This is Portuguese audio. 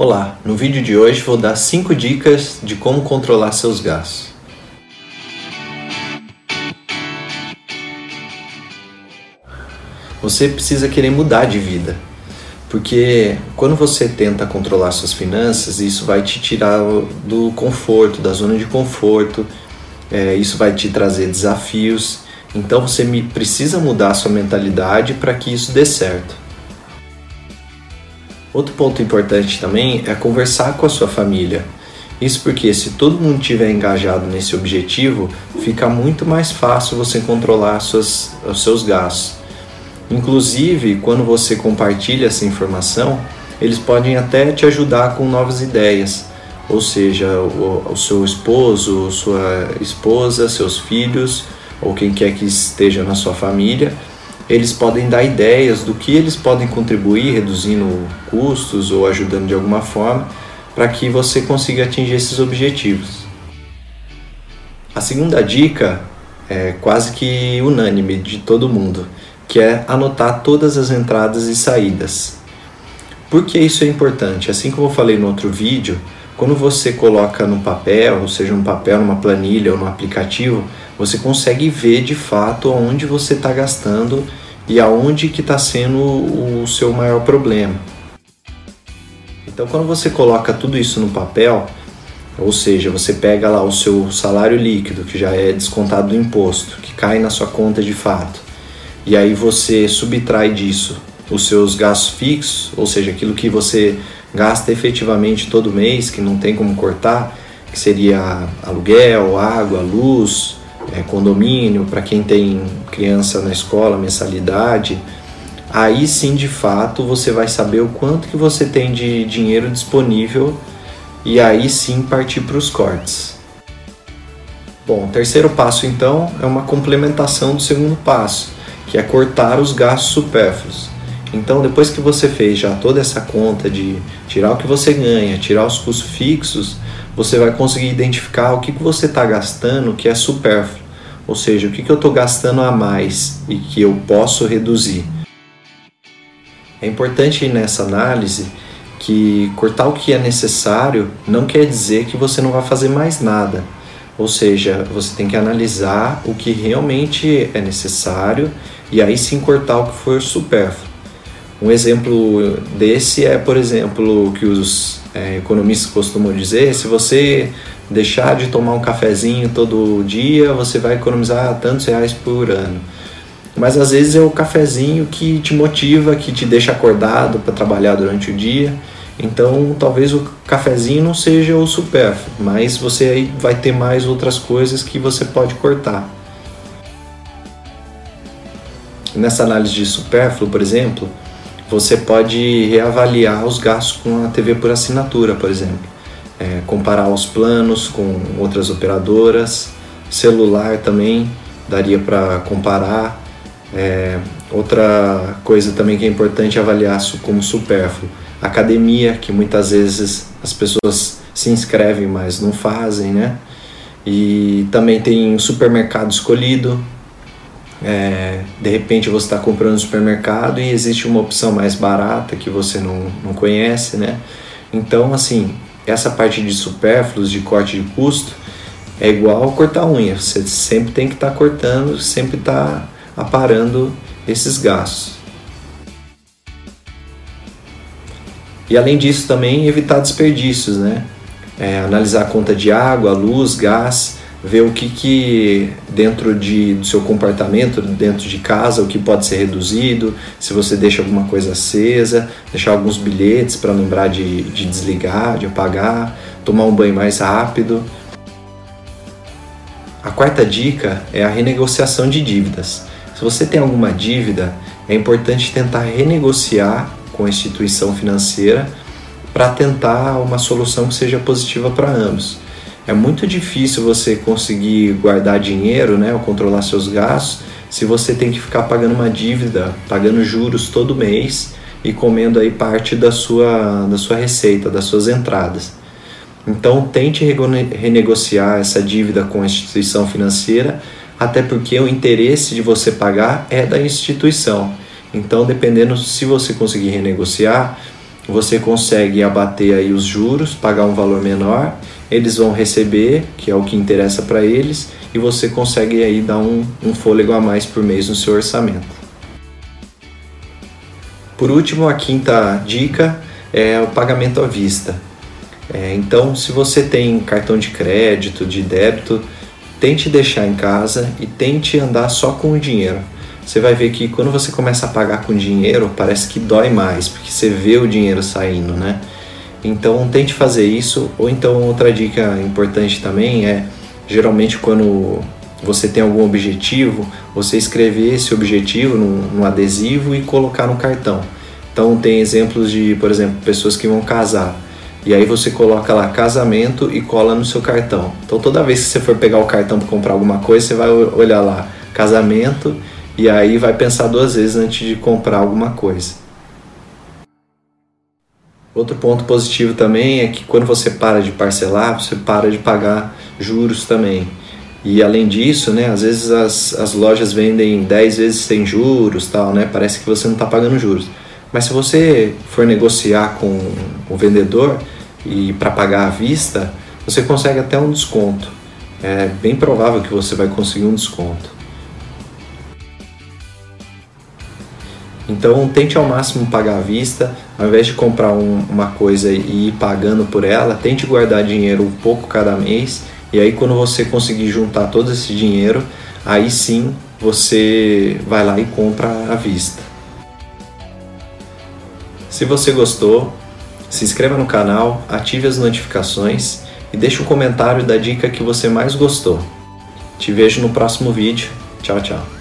Olá, no vídeo de hoje vou dar 5 dicas de como controlar seus gastos. Você precisa querer mudar de vida, porque quando você tenta controlar suas finanças, isso vai te tirar do conforto, da zona de conforto, é, isso vai te trazer desafios. Então você precisa mudar sua mentalidade para que isso dê certo. Outro ponto importante também é conversar com a sua família. Isso porque se todo mundo estiver engajado nesse objetivo, fica muito mais fácil você controlar suas, os seus gastos. Inclusive, quando você compartilha essa informação, eles podem até te ajudar com novas ideias. Ou seja, o, o seu esposo, sua esposa, seus filhos, ou quem quer que esteja na sua família, eles podem dar ideias do que eles podem contribuir, reduzindo custos ou ajudando de alguma forma, para que você consiga atingir esses objetivos. A segunda dica é quase que unânime de todo mundo, que é anotar todas as entradas e saídas. Por que isso é importante? Assim como eu falei no outro vídeo, quando você coloca no papel, ou seja, um papel, numa planilha ou no aplicativo, você consegue ver de fato onde você está gastando e aonde que está sendo o seu maior problema. Então, quando você coloca tudo isso no papel, ou seja, você pega lá o seu salário líquido, que já é descontado do imposto, que cai na sua conta de fato, e aí você subtrai disso os seus gastos fixos, ou seja, aquilo que você gasta efetivamente todo mês, que não tem como cortar, que seria aluguel, água, luz, é, condomínio, para quem tem criança na escola, mensalidade, aí sim de fato você vai saber o quanto que você tem de dinheiro disponível e aí sim partir para os cortes. Bom, o terceiro passo então é uma complementação do segundo passo, que é cortar os gastos supérfluos. Então, depois que você fez já toda essa conta de tirar o que você ganha, tirar os custos fixos, você vai conseguir identificar o que, que você está gastando que é supérfluo. Ou seja, o que, que eu estou gastando a mais e que eu posso reduzir. É importante nessa análise que cortar o que é necessário não quer dizer que você não vai fazer mais nada. Ou seja, você tem que analisar o que realmente é necessário e aí sim cortar o que for supérfluo. Um exemplo desse é, por exemplo, o que os é, economistas costumam dizer: se você deixar de tomar um cafezinho todo dia, você vai economizar tantos reais por ano. Mas às vezes é o cafezinho que te motiva, que te deixa acordado para trabalhar durante o dia. Então, talvez o cafezinho não seja o supérfluo, mas você aí vai ter mais outras coisas que você pode cortar. Nessa análise de supérfluo, por exemplo, você pode reavaliar os gastos com a TV por assinatura, por exemplo. É, comparar os planos com outras operadoras, celular também daria para comparar. É, outra coisa também que é importante avaliar como supérfluo, academia, que muitas vezes as pessoas se inscrevem, mas não fazem, né? E também tem supermercado escolhido, é, de repente você está comprando no supermercado e existe uma opção mais barata que você não, não conhece, né? Então, assim, essa parte de supérfluos, de corte de custo, é igual cortar unha. Você sempre tem que estar tá cortando, sempre está aparando esses gastos. E além disso também evitar desperdícios, né? É, analisar a conta de água, luz, gás, ver o que, que dentro de, do seu comportamento, dentro de casa, o que pode ser reduzido, se você deixa alguma coisa acesa, deixar alguns bilhetes para lembrar de, de desligar, de apagar, tomar um banho mais rápido. A quarta dica é a renegociação de dívidas. Se você tem alguma dívida, é importante tentar renegociar com a instituição financeira para tentar uma solução que seja positiva para ambos é muito difícil você conseguir guardar dinheiro, né, ou controlar seus gastos, se você tem que ficar pagando uma dívida, pagando juros todo mês e comendo aí parte da sua, da sua receita, das suas entradas. Então tente renegociar essa dívida com a instituição financeira, até porque o interesse de você pagar é da instituição. Então, dependendo se você conseguir renegociar, você consegue abater aí os juros, pagar um valor menor, eles vão receber, que é o que interessa para eles, e você consegue aí dar um, um fôlego a mais por mês no seu orçamento. Por último, a quinta dica é o pagamento à vista. É, então, se você tem cartão de crédito, de débito, tente deixar em casa e tente andar só com o dinheiro. Você vai ver que quando você começa a pagar com dinheiro, parece que dói mais, porque você vê o dinheiro saindo, né? Então tente fazer isso. Ou então outra dica importante também é geralmente quando você tem algum objetivo, você escrever esse objetivo num adesivo e colocar no cartão. Então tem exemplos de, por exemplo, pessoas que vão casar. E aí você coloca lá casamento e cola no seu cartão. Então toda vez que você for pegar o cartão para comprar alguma coisa, você vai olhar lá casamento e aí vai pensar duas vezes antes de comprar alguma coisa. Outro ponto positivo também é que quando você para de parcelar, você para de pagar juros também. E além disso, né, às vezes as, as lojas vendem 10 vezes sem juros, tal, né? Parece que você não está pagando juros. Mas se você for negociar com o vendedor e para pagar à vista, você consegue até um desconto. É bem provável que você vai conseguir um desconto. Então tente ao máximo pagar à vista, ao invés de comprar um, uma coisa e ir pagando por ela, tente guardar dinheiro um pouco cada mês e aí quando você conseguir juntar todo esse dinheiro, aí sim você vai lá e compra à vista. Se você gostou, se inscreva no canal, ative as notificações e deixe um comentário da dica que você mais gostou. Te vejo no próximo vídeo. Tchau, tchau.